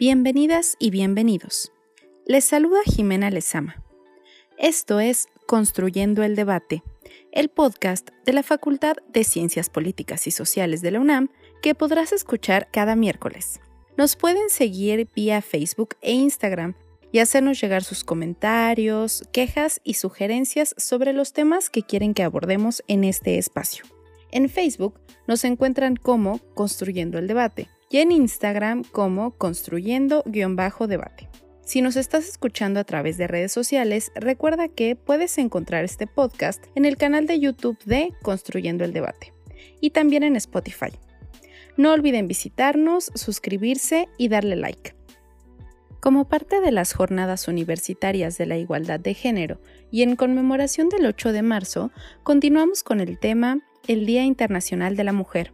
Bienvenidas y bienvenidos. Les saluda Jimena Lezama. Esto es Construyendo el Debate, el podcast de la Facultad de Ciencias Políticas y Sociales de la UNAM que podrás escuchar cada miércoles. Nos pueden seguir vía Facebook e Instagram y hacernos llegar sus comentarios, quejas y sugerencias sobre los temas que quieren que abordemos en este espacio. En Facebook nos encuentran como Construyendo el Debate y en Instagram como construyendo-debate. Si nos estás escuchando a través de redes sociales, recuerda que puedes encontrar este podcast en el canal de YouTube de Construyendo el Debate y también en Spotify. No olviden visitarnos, suscribirse y darle like. Como parte de las jornadas universitarias de la igualdad de género y en conmemoración del 8 de marzo, continuamos con el tema El Día Internacional de la Mujer.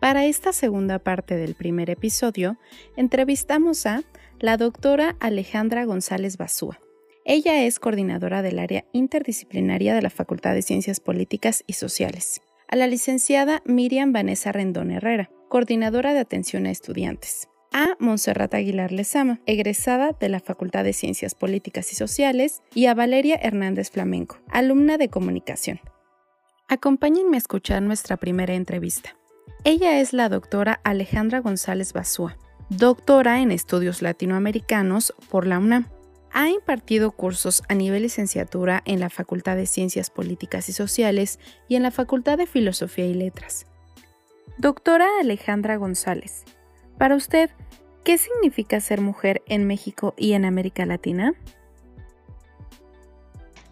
Para esta segunda parte del primer episodio, entrevistamos a la doctora Alejandra González Basúa. Ella es coordinadora del área interdisciplinaria de la Facultad de Ciencias Políticas y Sociales. A la licenciada Miriam Vanessa Rendón Herrera, coordinadora de atención a estudiantes. A Monserrat Aguilar Lezama, egresada de la Facultad de Ciencias Políticas y Sociales. Y a Valeria Hernández Flamenco, alumna de comunicación. Acompáñenme a escuchar nuestra primera entrevista. Ella es la doctora Alejandra González Basúa, doctora en estudios latinoamericanos por la UNAM. Ha impartido cursos a nivel licenciatura en la Facultad de Ciencias Políticas y Sociales y en la Facultad de Filosofía y Letras. Doctora Alejandra González, para usted, ¿qué significa ser mujer en México y en América Latina?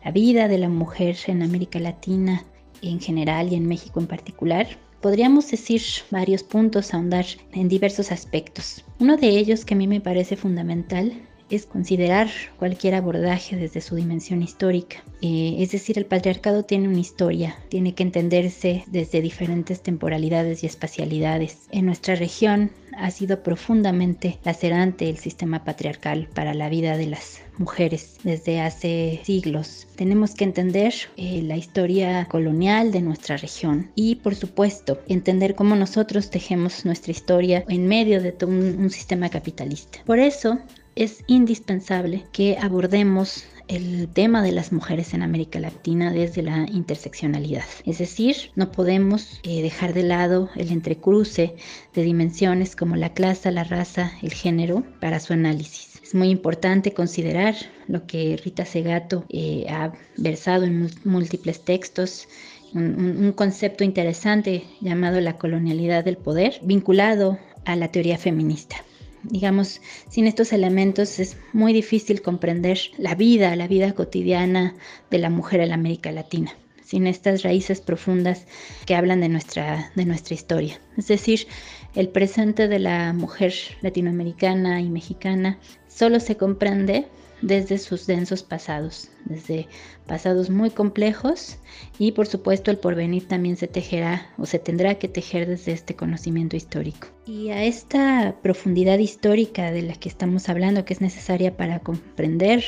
La vida de la mujer en América Latina en general y en México en particular podríamos decir varios puntos, ahondar en diversos aspectos. Uno de ellos que a mí me parece fundamental es considerar cualquier abordaje desde su dimensión histórica. Eh, es decir, el patriarcado tiene una historia, tiene que entenderse desde diferentes temporalidades y espacialidades. En nuestra región ha sido profundamente lacerante el sistema patriarcal para la vida de las mujeres desde hace siglos. Tenemos que entender eh, la historia colonial de nuestra región y por supuesto entender cómo nosotros tejemos nuestra historia en medio de un sistema capitalista. Por eso es indispensable que abordemos el tema de las mujeres en América Latina desde la interseccionalidad. Es decir, no podemos eh, dejar de lado el entrecruce de dimensiones como la clase, la raza, el género para su análisis. Es muy importante considerar lo que Rita Segato eh, ha versado en múltiples textos un, un, concepto interesante llamado la colonialidad del poder, vinculado a la teoría feminista. Digamos, sin estos elementos es muy difícil comprender la vida, la vida cotidiana de la mujer en la América Latina sin estas raíces profundas que hablan de nuestra, de nuestra historia. Es decir, el presente de la mujer latinoamericana y mexicana solo se comprende desde sus densos pasados, desde pasados muy complejos y por supuesto el porvenir también se tejerá o se tendrá que tejer desde este conocimiento histórico. Y a esta profundidad histórica de la que estamos hablando, que es necesaria para comprender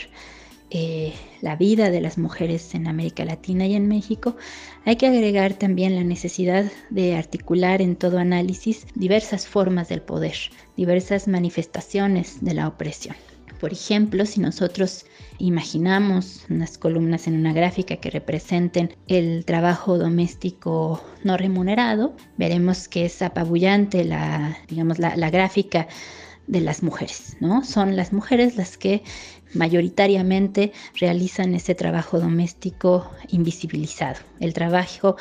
eh, la vida de las mujeres en América Latina y en México, hay que agregar también la necesidad de articular en todo análisis diversas formas del poder, diversas manifestaciones de la opresión. Por ejemplo, si nosotros imaginamos unas columnas en una gráfica que representen el trabajo doméstico no remunerado, veremos que es apabullante la, digamos, la, la gráfica de las mujeres, ¿no? Son las mujeres las que mayoritariamente realizan ese trabajo doméstico invisibilizado, el trabajo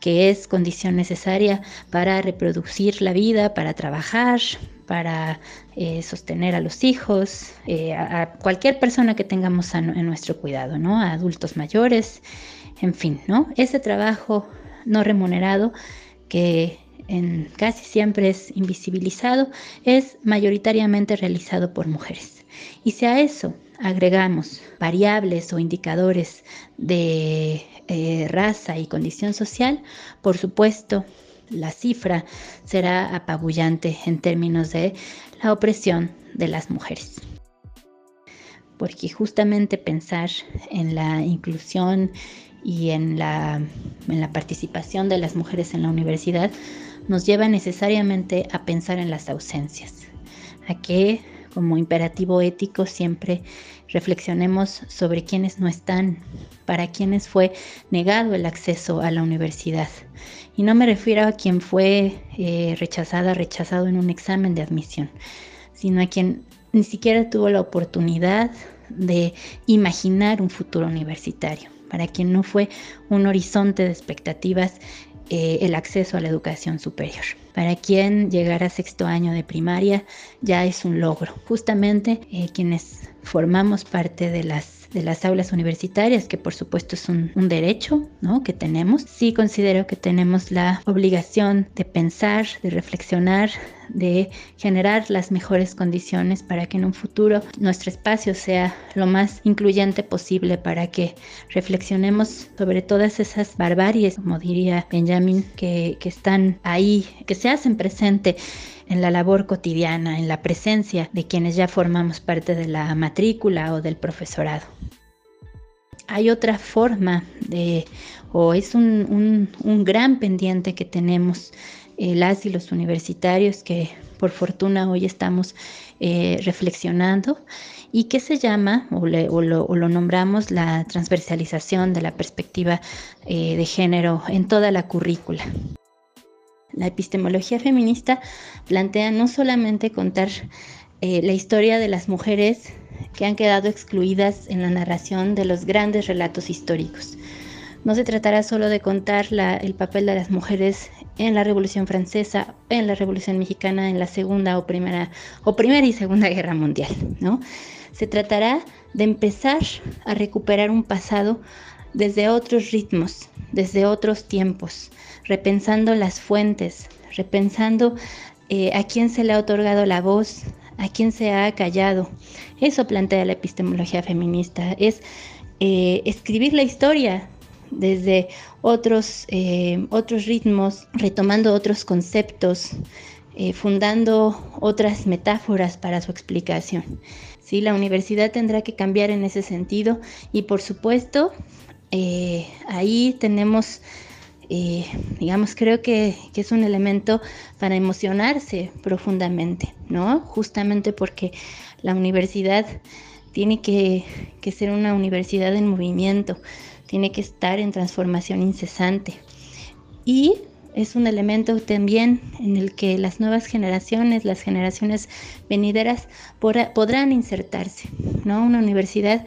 que es condición necesaria para reproducir la vida, para trabajar, para eh, sostener a los hijos, eh, a, cualquier persona que tengamos en nuestro cuidado, ¿no? A adultos mayores, en fin, ¿no? Ese trabajo no remunerado que casi siempre es invisibilizado, es mayoritariamente realizado por mujeres. Y si a eso agregamos variables o indicadores de eh, raza y condición social, por supuesto, la cifra será apabullante en términos de la opresión de las mujeres. Porque justamente pensar en la inclusión y en la, en la participación de las mujeres en la universidad nos lleva necesariamente a pensar en las ausencias, a que como imperativo ético siempre reflexionemos sobre quienes no están, para quienes fue negado el acceso a la universidad. Y no me refiero a quien fue eh, rechazada, rechazado en un examen de admisión, sino a quien ni siquiera tuvo la oportunidad de imaginar un futuro universitario, para quien no fue un horizonte de expectativas eh, el acceso a la educación superior. Para quien llegar a sexto año de primaria ya es un logro. Justamente eh, quienes formamos parte de las de las aulas universitarias, que por supuesto es un, derecho ¿no? que tenemos, sí considero que tenemos la obligación de pensar, de reflexionar, de generar las mejores condiciones para que en un futuro nuestro espacio sea lo más incluyente posible, para que reflexionemos sobre todas esas barbaries, como diría Benjamin, que, que están ahí, que se hacen presente en la labor cotidiana, en la presencia de quienes ya formamos parte de la matrícula o del profesorado. Hay otra forma de, o es un, gran pendiente que tenemos eh, las y los universitarios que por fortuna hoy estamos eh, reflexionando y que se llama o, lo, nombramos la transversalización de la perspectiva eh, de género en toda la currícula. La epistemología feminista plantea no solamente contar eh, la historia de las mujeres que han quedado excluidas en la narración de los grandes relatos históricos. No se tratará solo de contar el papel de las mujeres en la Revolución Francesa, en la Revolución Mexicana, en la Segunda o Primera, o primera y Segunda Guerra Mundial, ¿no? Se tratará de empezar a recuperar un pasado desde otros ritmos, desde otros tiempos, repensando las fuentes, repensando eh, a quién se le ha otorgado la voz, a quién se ha callado. Eso plantea la epistemología feminista, es eh, escribir la historia desde otros, eh, otros ritmos, retomando otros conceptos, fundando otras metáforas para su explicación. Sí, la universidad tendrá que cambiar en ese sentido y por supuesto ahí tenemos eh, digamos, creo que, es un elemento para emocionarse profundamente, ¿no? Justamente porque la universidad tiene que, que ser una universidad en movimiento, tiene que estar en transformación incesante. Y es un elemento también en el que las nuevas generaciones, las generaciones venideras podrán insertarse, ¿no? Una universidad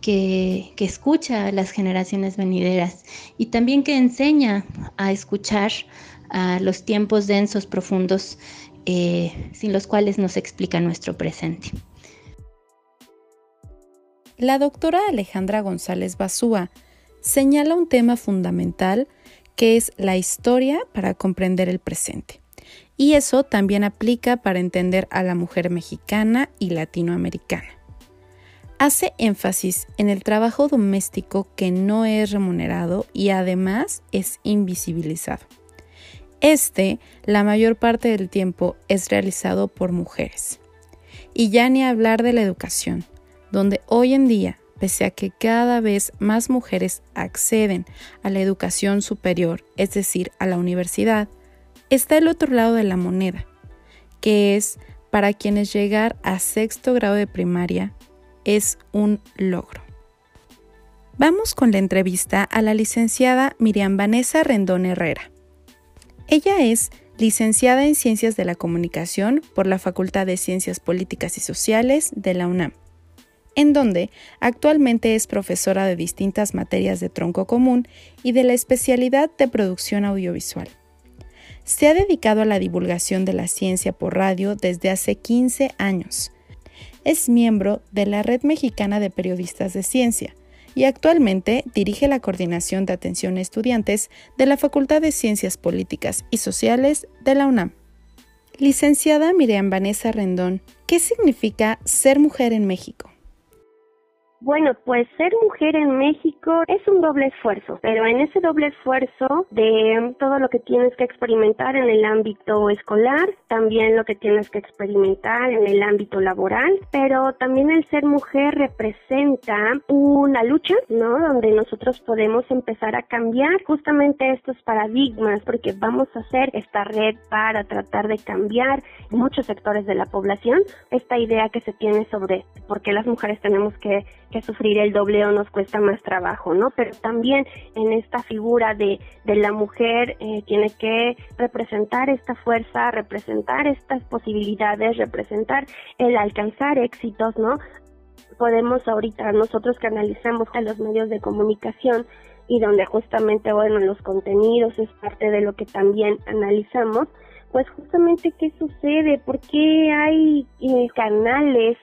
que, escucha a las generaciones venideras y también que enseña a escuchar a los tiempos densos, profundos, eh, sin los cuales nos explica nuestro presente. La doctora Alejandra González Basúa señala un tema fundamental que es la historia para comprender el presente. Y eso también aplica para entender a la mujer mexicana y latinoamericana hace énfasis en el trabajo doméstico que no es remunerado y además es invisibilizado. Este, la mayor parte del tiempo, es realizado por mujeres. Y ya ni hablar de la educación, donde hoy en día, pese a que cada vez más mujeres acceden a la educación superior, es decir, a la universidad, está el otro lado de la moneda, que es para quienes llegar a sexto grado de primaria es un logro. Vamos con la entrevista a la licenciada Miriam Vanessa Rendón Herrera. Ella es licenciada en Ciencias de la Comunicación por la Facultad de Ciencias Políticas y Sociales de la UNAM, en donde actualmente es profesora de distintas materias de tronco común y de la especialidad de producción audiovisual. Se ha dedicado a la divulgación de la ciencia por radio desde hace 15 años. Es miembro de la Red Mexicana de Periodistas de Ciencia, y actualmente dirige la Coordinación de Atención a Estudiantes de la Facultad de Ciencias Políticas y Sociales de la UNAM. Licenciada Miriam Vanessa Rendón, ¿qué significa ser mujer en México? Bueno, pues ser mujer en México es un doble esfuerzo, pero en ese doble esfuerzo de todo lo que tienes que experimentar en el ámbito escolar, también lo que tienes que experimentar en el ámbito laboral, pero también el ser mujer representa una lucha, ¿no? Donde nosotros podemos empezar a cambiar justamente estos paradigmas, porque vamos a hacer esta red para tratar de cambiar muchos sectores de la población, esta idea que se tiene sobre por qué las mujeres tenemos que sufrir el doble o nos cuesta más trabajo, ¿no? Pero también en esta figura de, de la mujer eh, tiene que representar esta fuerza, representar estas posibilidades, representar el alcanzar éxitos, ¿no? Podemos ahorita nosotros que analizamos a los medios de comunicación y donde justamente, bueno, los contenidos es parte de lo que también analizamos, pues justamente qué sucede, por qué hay eh, canales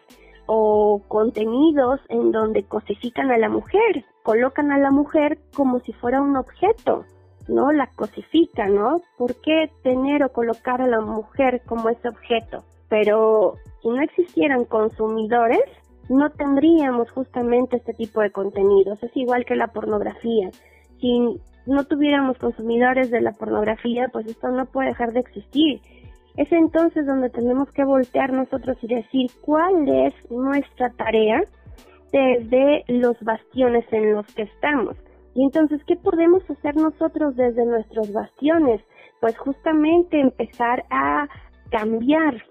o contenidos en donde cosifican a la mujer, colocan a la mujer como si fuera un objeto, ¿no? La cosifican, ¿no? ¿Por qué tener o colocar a la mujer como ese objeto? Pero si no existieran consumidores, no tendríamos justamente este tipo de contenidos. Es igual que la pornografía. Si no tuviéramos consumidores de la pornografía, pues esto no puede dejar de existir. Es entonces donde tenemos que voltear nosotros y decir cuál es nuestra tarea desde los bastiones en los que estamos. Y entonces, ¿qué podemos hacer nosotros desde nuestros bastiones? Pues justamente empezar a cambiar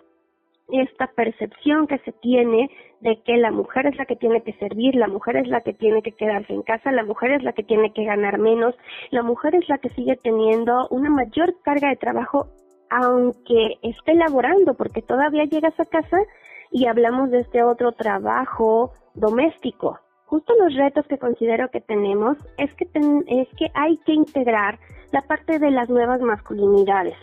esta percepción que se tiene de que la mujer es la que tiene que servir, la mujer es la que tiene que quedarse en casa, la mujer es la que tiene que ganar menos, la mujer es la que sigue teniendo una mayor carga de trabajo aunque esté laborando, porque todavía llegas a casa y hablamos de este otro trabajo doméstico. Justo los retos que considero que tenemos es que, es que hay que integrar la parte de las nuevas masculinidades,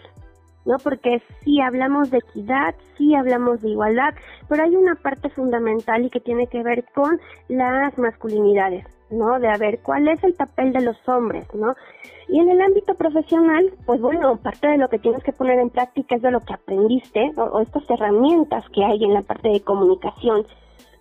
¿no? Porque sí hablamos de equidad, sí hablamos de igualdad, pero hay una parte fundamental y que tiene que ver con las masculinidades. ¿No? De a ver cuál es el papel de los hombres, ¿no? Y en el ámbito profesional, pues bueno, parte de lo que tienes que poner en práctica es de lo que aprendiste o, estas herramientas que hay en la parte de comunicación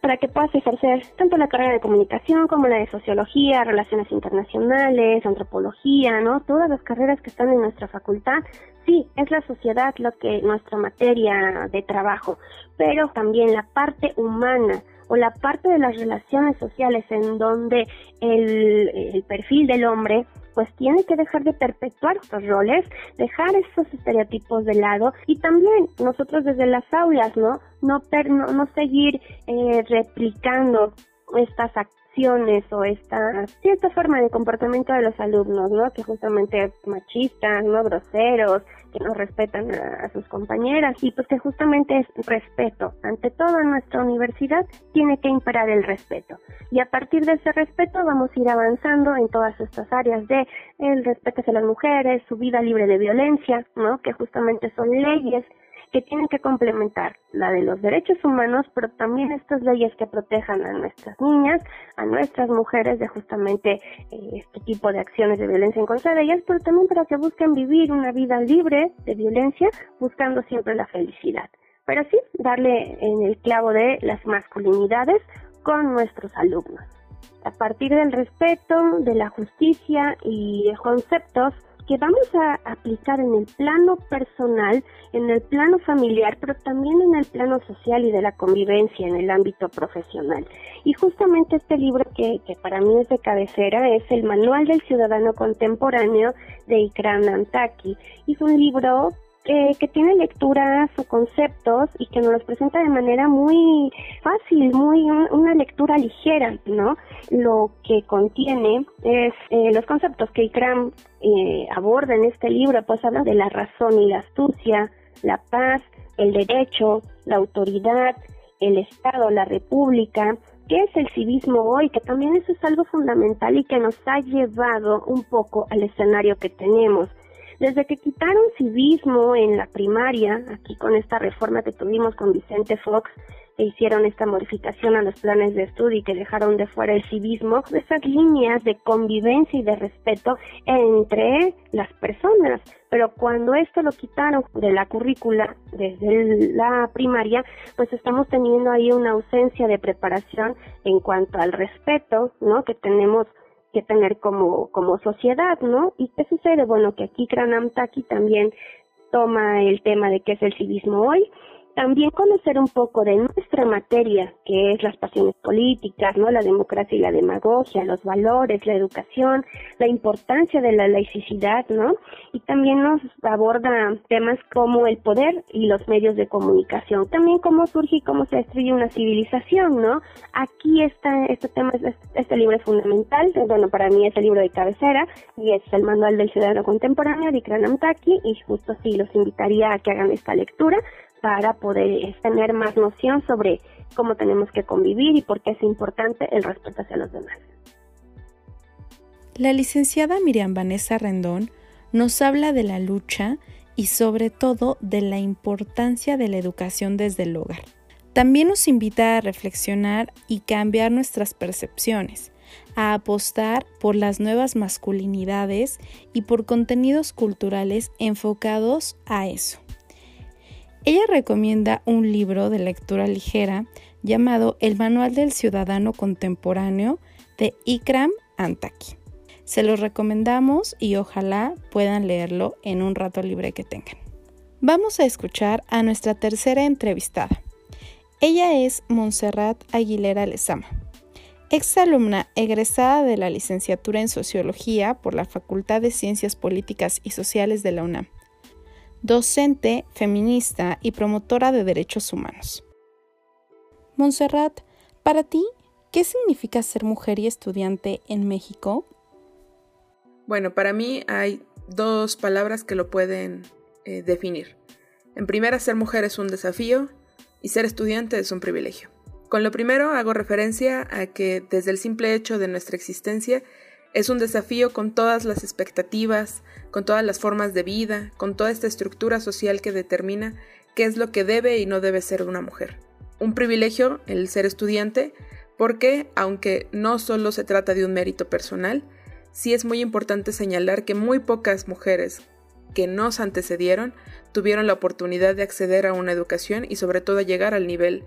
para que puedas ejercer tanto la carrera de comunicación como la de sociología, relaciones internacionales, antropología, ¿no? Todas las carreras que están en nuestra facultad, sí, es la sociedad lo que nuestra materia de trabajo, pero también la parte humana, o la parte de las relaciones sociales en donde el, perfil del hombre pues tiene que dejar de perpetuar estos roles, dejar esos estereotipos de lado y también nosotros desde las aulas, ¿no? No, no, seguir eh, replicando estas o esta cierta forma de comportamiento de los alumnos, ¿no? Que justamente machistas, ¿no? Groseros, que no respetan a, sus compañeras y pues que justamente es respeto. Ante todo nuestra universidad tiene que imperar el respeto y a partir de ese respeto vamos a ir avanzando en todas estas áreas de el respeto hacia las mujeres, su vida libre de violencia, ¿no? Que justamente son leyes que tienen que complementar la de los derechos humanos, pero también estas leyes que protejan a nuestras niñas, a nuestras mujeres de justamente eh, este tipo de acciones de violencia en contra de ellas, pero también para que busquen vivir una vida libre de violencia, buscando siempre la felicidad. Pero sí, darle en el clavo de las masculinidades con nuestros alumnos. A partir del respeto, de la justicia y de conceptos que vamos a aplicar en el plano personal, en el plano familiar, pero también en el plano social y de la convivencia en el ámbito profesional. Y justamente este libro que, que para mí es de cabecera es el Manual del Ciudadano Contemporáneo de Ikram Antaki. Es un libro que, que tiene lecturas o conceptos y que nos los presenta de manera muy fácil, muy una lectura ligera, ¿no? Lo que contiene es eh, los conceptos que Ikram eh, aborda en este libro, pues habla de la razón y la astucia, la paz, el derecho, la autoridad, el Estado, la República, qué es el civismo hoy, que también eso es algo fundamental y que nos ha llevado un poco al escenario que tenemos. Desde que quitaron civismo en la primaria, aquí con esta reforma que tuvimos con Vicente Fox, que hicieron esta modificación a los planes de estudio y que dejaron de fuera el civismo, esas líneas de convivencia y de respeto entre las personas. Pero cuando esto lo quitaron de la currícula desde la primaria, pues estamos teniendo ahí una ausencia de preparación en cuanto al respeto, ¿no? Que tenemos que tener como, como sociedad, ¿no? ¿Y qué sucede? Bueno, que aquí Kranam Taki también toma el tema de qué es el civismo hoy también conocer un poco de nuestra materia, que es las pasiones políticas, ¿no? La democracia y la demagogia, los valores, la educación, la importancia de la laicidad, ¿no? Y también nos aborda temas como el poder y los medios de comunicación. También cómo surge y cómo se destruye una civilización, ¿no? Aquí está, este tema, este, libro es fundamental, bueno, para mí es el libro de cabecera y es el manual del ciudadano contemporáneo de Ikram Taki y justo sí los invitaría a que hagan esta lectura para poder tener más noción sobre cómo tenemos que convivir y por qué es importante el respeto hacia los demás. La licenciada Miriam Vanessa Rendón nos habla de la lucha y sobre todo de la importancia de la educación desde el hogar. También nos invita a reflexionar y cambiar nuestras percepciones, a apostar por las nuevas masculinidades y por contenidos culturales enfocados a eso. Ella recomienda un libro de lectura ligera llamado El Manual del Ciudadano Contemporáneo de Ikram Antaki. Se los recomendamos y ojalá puedan leerlo en un rato libre que tengan. Vamos a escuchar a nuestra tercera entrevistada. Ella es Montserrat Aguilera Lezama, exalumna egresada de la licenciatura en Sociología por la Facultad de Ciencias Políticas y Sociales de la UNAM docente, feminista y promotora de derechos humanos. Montserrat, para ti, ¿qué significa ser mujer y estudiante en México? Bueno, para mí hay dos palabras que lo pueden eh, definir. En primera, ser mujer es un desafío y ser estudiante es un privilegio. Con lo primero hago referencia a que desde el simple hecho de nuestra existencia es un desafío con todas las expectativas, con todas las formas de vida, con toda esta estructura social que determina qué es lo que debe y no debe ser una mujer. Un privilegio el ser estudiante porque, aunque no solo se trata de un mérito personal, sí es muy importante señalar que muy pocas mujeres que nos antecedieron tuvieron la oportunidad de acceder a una educación y sobre todo llegar al nivel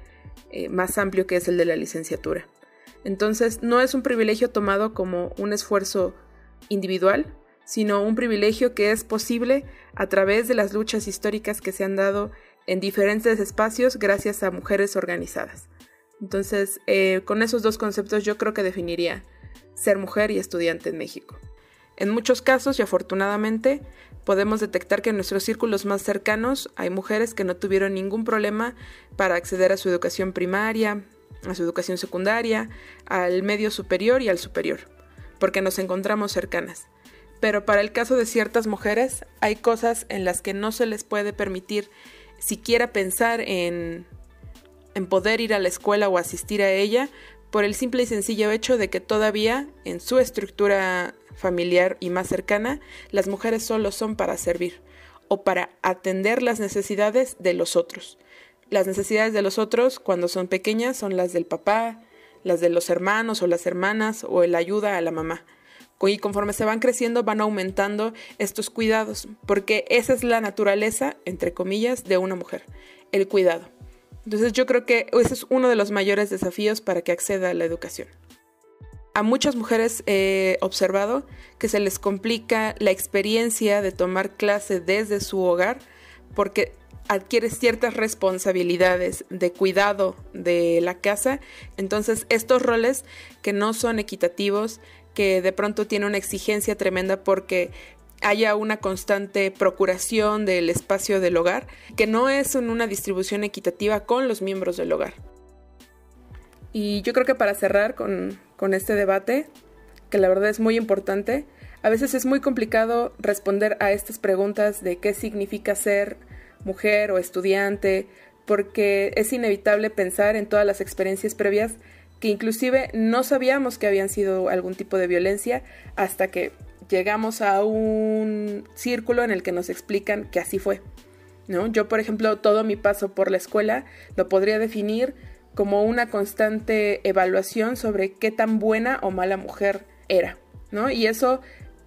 eh, más amplio que es el de la licenciatura. Entonces no es un privilegio tomado como un esfuerzo individual, sino un privilegio que es posible a través de las luchas históricas que se han dado en diferentes espacios gracias a mujeres organizadas. Entonces, eh, con esos dos conceptos yo creo que definiría ser mujer y estudiante en México. En muchos casos, y afortunadamente, podemos detectar que en nuestros círculos más cercanos hay mujeres que no tuvieron ningún problema para acceder a su educación primaria, a su educación secundaria, al medio superior y al superior, porque nos encontramos cercanas. Pero para el caso de ciertas mujeres hay cosas en las que no se les puede permitir siquiera pensar en, en poder ir a la escuela o asistir a ella por el simple y sencillo hecho de que todavía en su estructura familiar y más cercana las mujeres solo son para servir o para atender las necesidades de los otros las necesidades de los otros cuando son pequeñas son las del papá, las de los hermanos o las hermanas o el ayuda a la mamá. Y conforme se van creciendo van aumentando estos cuidados, porque esa es la naturaleza, entre comillas, de una mujer, el cuidado. Entonces yo creo que ese es uno de los mayores desafíos para que acceda a la educación. A muchas mujeres he observado que se les complica la experiencia de tomar clase desde su hogar porque adquieres ciertas responsabilidades de cuidado de la casa, entonces estos roles que no son equitativos, que de pronto tienen una exigencia tremenda porque haya una constante procuración del espacio del hogar, que no es una distribución equitativa con los miembros del hogar. Y yo creo que para cerrar con, con este debate, que la verdad es muy importante, a veces es muy complicado responder a estas preguntas de qué significa ser mujer o estudiante, porque es inevitable pensar en todas las experiencias previas que inclusive no sabíamos que habían sido algún tipo de violencia hasta que llegamos a un círculo en el que nos explican que así fue. ¿no? Yo, por ejemplo, todo mi paso por la escuela lo podría definir como una constante evaluación sobre qué tan buena o mala mujer era, ¿no? Y eso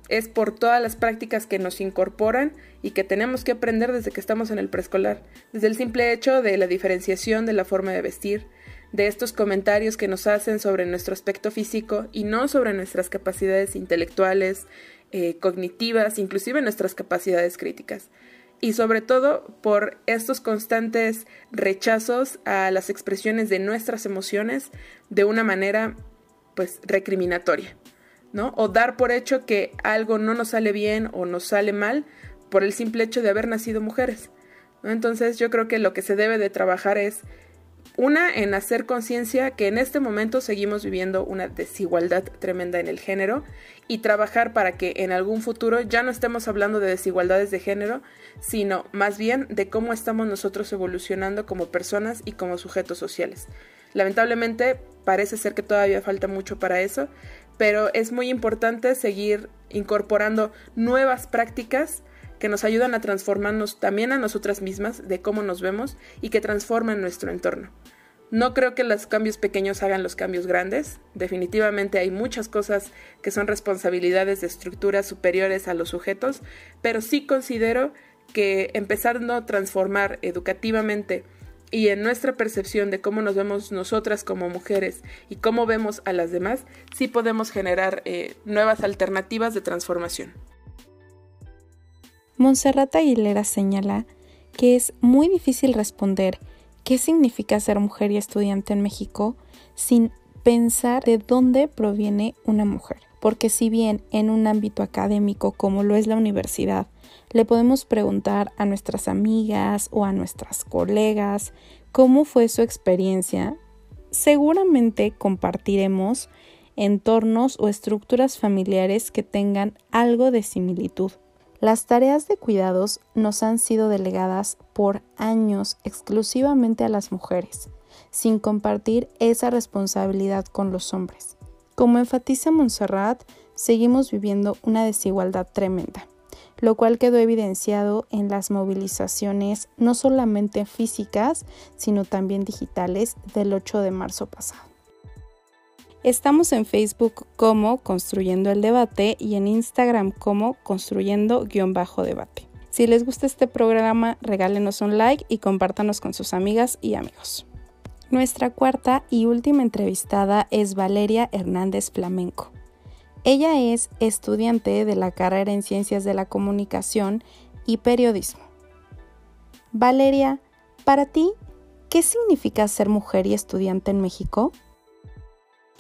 es por todas las prácticas que nos incorporan y que tenemos que aprender desde que estamos en el preescolar, desde el simple hecho de la diferenciación de la forma de vestir, de estos comentarios que nos hacen sobre nuestro aspecto físico y no sobre nuestras capacidades intelectuales, eh, cognitivas, inclusive nuestras capacidades críticas. Y sobre todo por estos constantes rechazos a las expresiones de nuestras emociones de una manera pues recriminatoria, O dar por hecho que algo no nos sale bien o nos sale mal por el simple hecho de haber nacido mujeres. Entonces yo creo que lo que se debe de trabajar es una, en hacer conciencia que en este momento seguimos viviendo una desigualdad tremenda en el género y trabajar para que en algún futuro ya no estemos hablando de desigualdades de género, sino más bien de cómo estamos nosotros evolucionando como personas y como sujetos sociales. Lamentablemente parece ser que todavía falta mucho para eso, pero es muy importante seguir incorporando nuevas prácticas que nos ayudan a transformarnos también a nosotras mismas de cómo nos vemos y que transforman nuestro entorno. No creo que los cambios pequeños hagan los cambios grandes. Definitivamente hay muchas cosas que son responsabilidades de estructuras superiores a los sujetos, pero sí considero que empezando a transformar educativamente y en nuestra percepción de cómo nos vemos nosotras como mujeres y cómo vemos a las demás, sí podemos generar eh, nuevas alternativas de transformación. Monserrata Aguilera señala que es muy difícil responder qué significa ser mujer y estudiante en México sin pensar de dónde proviene una mujer. Porque si bien en un ámbito académico como lo es la universidad, le podemos preguntar a nuestras amigas o a nuestras colegas cómo fue su experiencia, seguramente compartiremos entornos o estructuras familiares que tengan algo de similitud. Las tareas de cuidados nos han sido delegadas por años exclusivamente a las mujeres, sin compartir esa responsabilidad con los hombres. Como enfatiza Montserrat, seguimos viviendo una desigualdad tremenda, lo cual quedó evidenciado en las movilizaciones no solamente físicas, sino también digitales del 8 de marzo pasado. Estamos en Facebook como Construyendo el Debate y en Instagram como Construyendo-Debate. Si les gusta este programa, regálenos un like y compártanos con sus amigas y amigos. Nuestra cuarta y última entrevistada es Valeria Hernández Flamenco. Ella es estudiante de la carrera en Ciencias de la Comunicación y Periodismo. Valeria, para ti, ¿qué significa ser mujer y estudiante en México?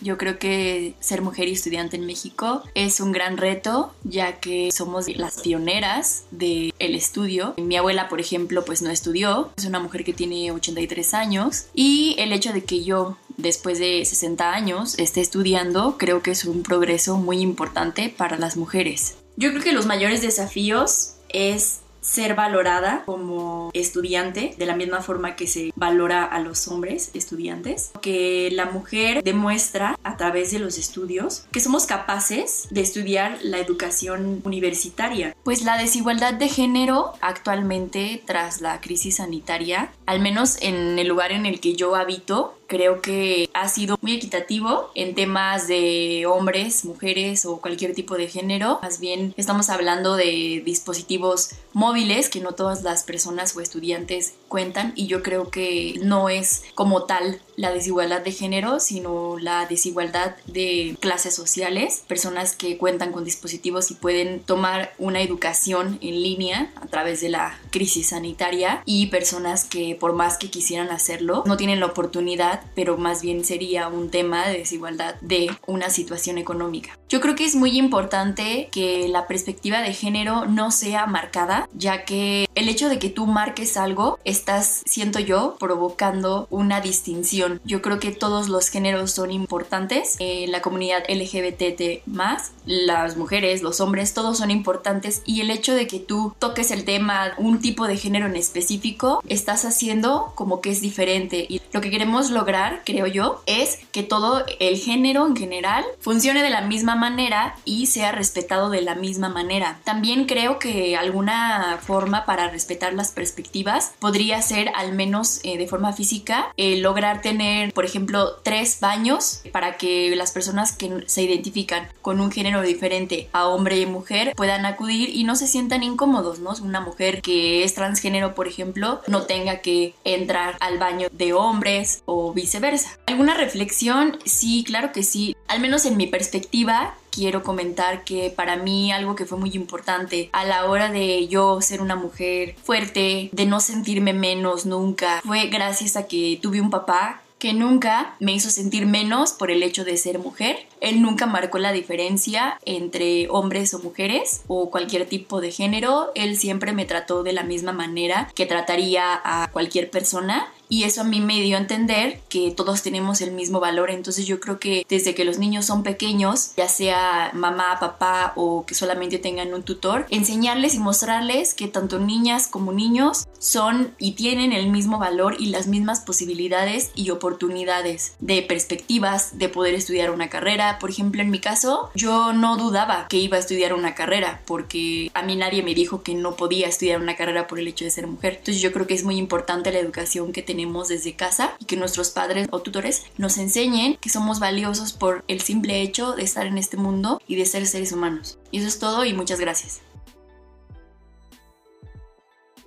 Yo creo que ser mujer y estudiante en México es un gran reto, ya que somos las pioneras del estudio. Mi abuela, por ejemplo, pues no estudió, es una mujer que tiene 83 años y el hecho de que yo después de 60 años esté estudiando, creo que es un progreso muy importante para las mujeres. Yo creo que los mayores desafíos es ser valorada como estudiante de la misma forma que se valora a los hombres estudiantes, que la mujer demuestra a través de los estudios que somos capaces de estudiar la educación universitaria. Pues la desigualdad de género actualmente tras la crisis sanitaria, al menos en el lugar en el que yo habito, creo que ha sido muy equitativo en temas de hombres, mujeres o cualquier tipo de género. Más bien estamos hablando de dispositivos móviles que no todas las personas o estudiantes cuentan y yo creo que no es como tal la desigualdad de género, sino la desigualdad de clases sociales, personas que cuentan con dispositivos y pueden tomar una educación en línea a través de la crisis sanitaria y personas que por más que quisieran hacerlo no tienen la oportunidad, pero más bien sería un tema de desigualdad de una situación económica. Yo creo que es muy importante que la perspectiva de género no sea marcada, ya que el hecho de que tú marques algo, estás, siento yo, provocando una distinción. Yo creo que todos los géneros son importantes. Eh, la comunidad LGBT más, las mujeres, los hombres, todos son importantes y el hecho de que tú toques el tema, un tipo de género en específico, estás haciendo como que es diferente. Y lo que queremos lograr, creo yo, es que todo el género en general funcione de la misma manera y sea respetado de la misma manera. También creo que alguna forma para respetar las perspectivas podría ser al menos eh, de forma física eh, lograr tener por ejemplo tres baños para que las personas que se identifican con un género diferente a hombre y mujer puedan acudir y no se sientan incómodos, ¿no? Una mujer que es transgénero por ejemplo no tenga que entrar al baño de hombres o viceversa. ¿Alguna reflexión? Sí, claro que sí. Al menos en mi perspectiva, quiero comentar que para mí algo que fue muy importante a la hora de yo ser una mujer fuerte, de no sentirme menos nunca, fue gracias a que tuve un papá que nunca me hizo sentir menos por el hecho de ser mujer. Él nunca marcó la diferencia entre hombres o mujeres o cualquier tipo de género. Él siempre me trató de la misma manera que trataría a cualquier persona y eso a mí me dio a entender que todos tenemos el mismo valor. Entonces yo creo que desde que los niños son pequeños, ya sea mamá, papá o que solamente tengan un tutor, enseñarles y mostrarles que tanto niñas como niños son y tienen el mismo valor y las mismas posibilidades y oportunidades de perspectivas de poder estudiar una carrera. Por ejemplo, en mi caso, yo no dudaba que iba a estudiar una carrera porque a mí nadie me dijo que no podía estudiar una carrera por el hecho de ser mujer. Entonces yo creo que es muy importante la educación que tenemos desde casa y que nuestros padres o tutores nos enseñen que somos valiosos por el simple hecho de estar en este mundo y de ser seres humanos. Y eso es todo y muchas gracias.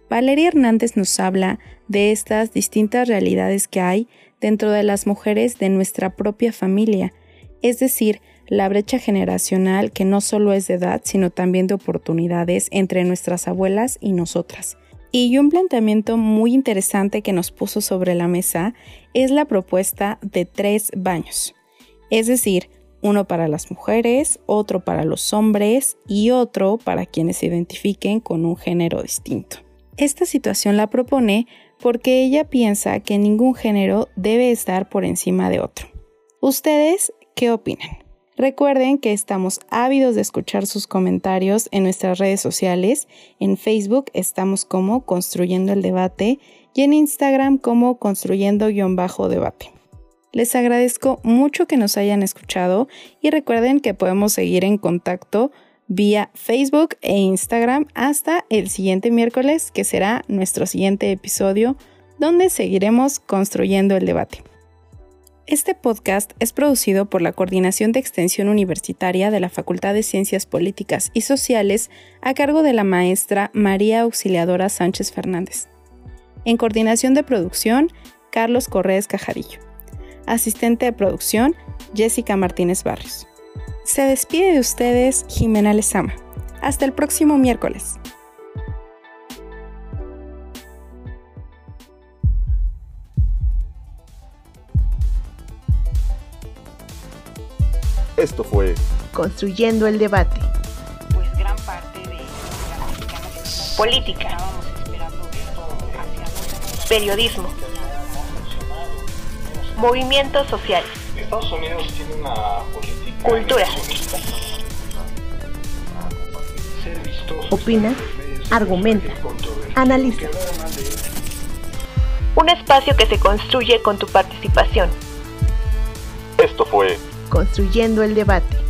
Valeria Hernández nos habla de estas distintas realidades que hay dentro de las mujeres de nuestra propia familia, es decir, la brecha generacional que no solo es de edad, sino también de oportunidades entre nuestras abuelas y nosotras. Y un planteamiento muy interesante que nos puso sobre la mesa es la propuesta de tres baños, es decir, uno para las mujeres, otro para los hombres y otro para quienes se identifiquen con un género distinto. Esta situación la propone porque ella piensa que ningún género debe estar por encima de otro. ¿Ustedes qué opinan? Recuerden que estamos ávidos de escuchar sus comentarios en nuestras redes sociales. En Facebook estamos como Construyendo el Debate y en Instagram como Construyendo-Debate. Les agradezco mucho que nos hayan escuchado y recuerden que podemos seguir en contacto vía Facebook e Instagram hasta el siguiente miércoles, que será nuestro siguiente episodio, donde seguiremos construyendo el debate. Este podcast es producido por la Coordinación de Extensión Universitaria de la Facultad de Ciencias Políticas y Sociales a cargo de la maestra María Auxiliadora Sánchez Fernández. En coordinación de producción, Carlos Correas Cajarillo. Asistente de producción, Jessica Martínez Barrios. Se despide de ustedes Jimena Lezama. Hasta el próximo miércoles. Esto fue Construyendo el debate. Pues gran parte de la mexicana Política. estábamos esperando esto hacia Periodismo. Movimientos sociales. Estados Unidos tiene una política Cultura. Opina, argumenta, analiza. Un espacio que se construye con tu participación. Esto fue Construyendo el debate.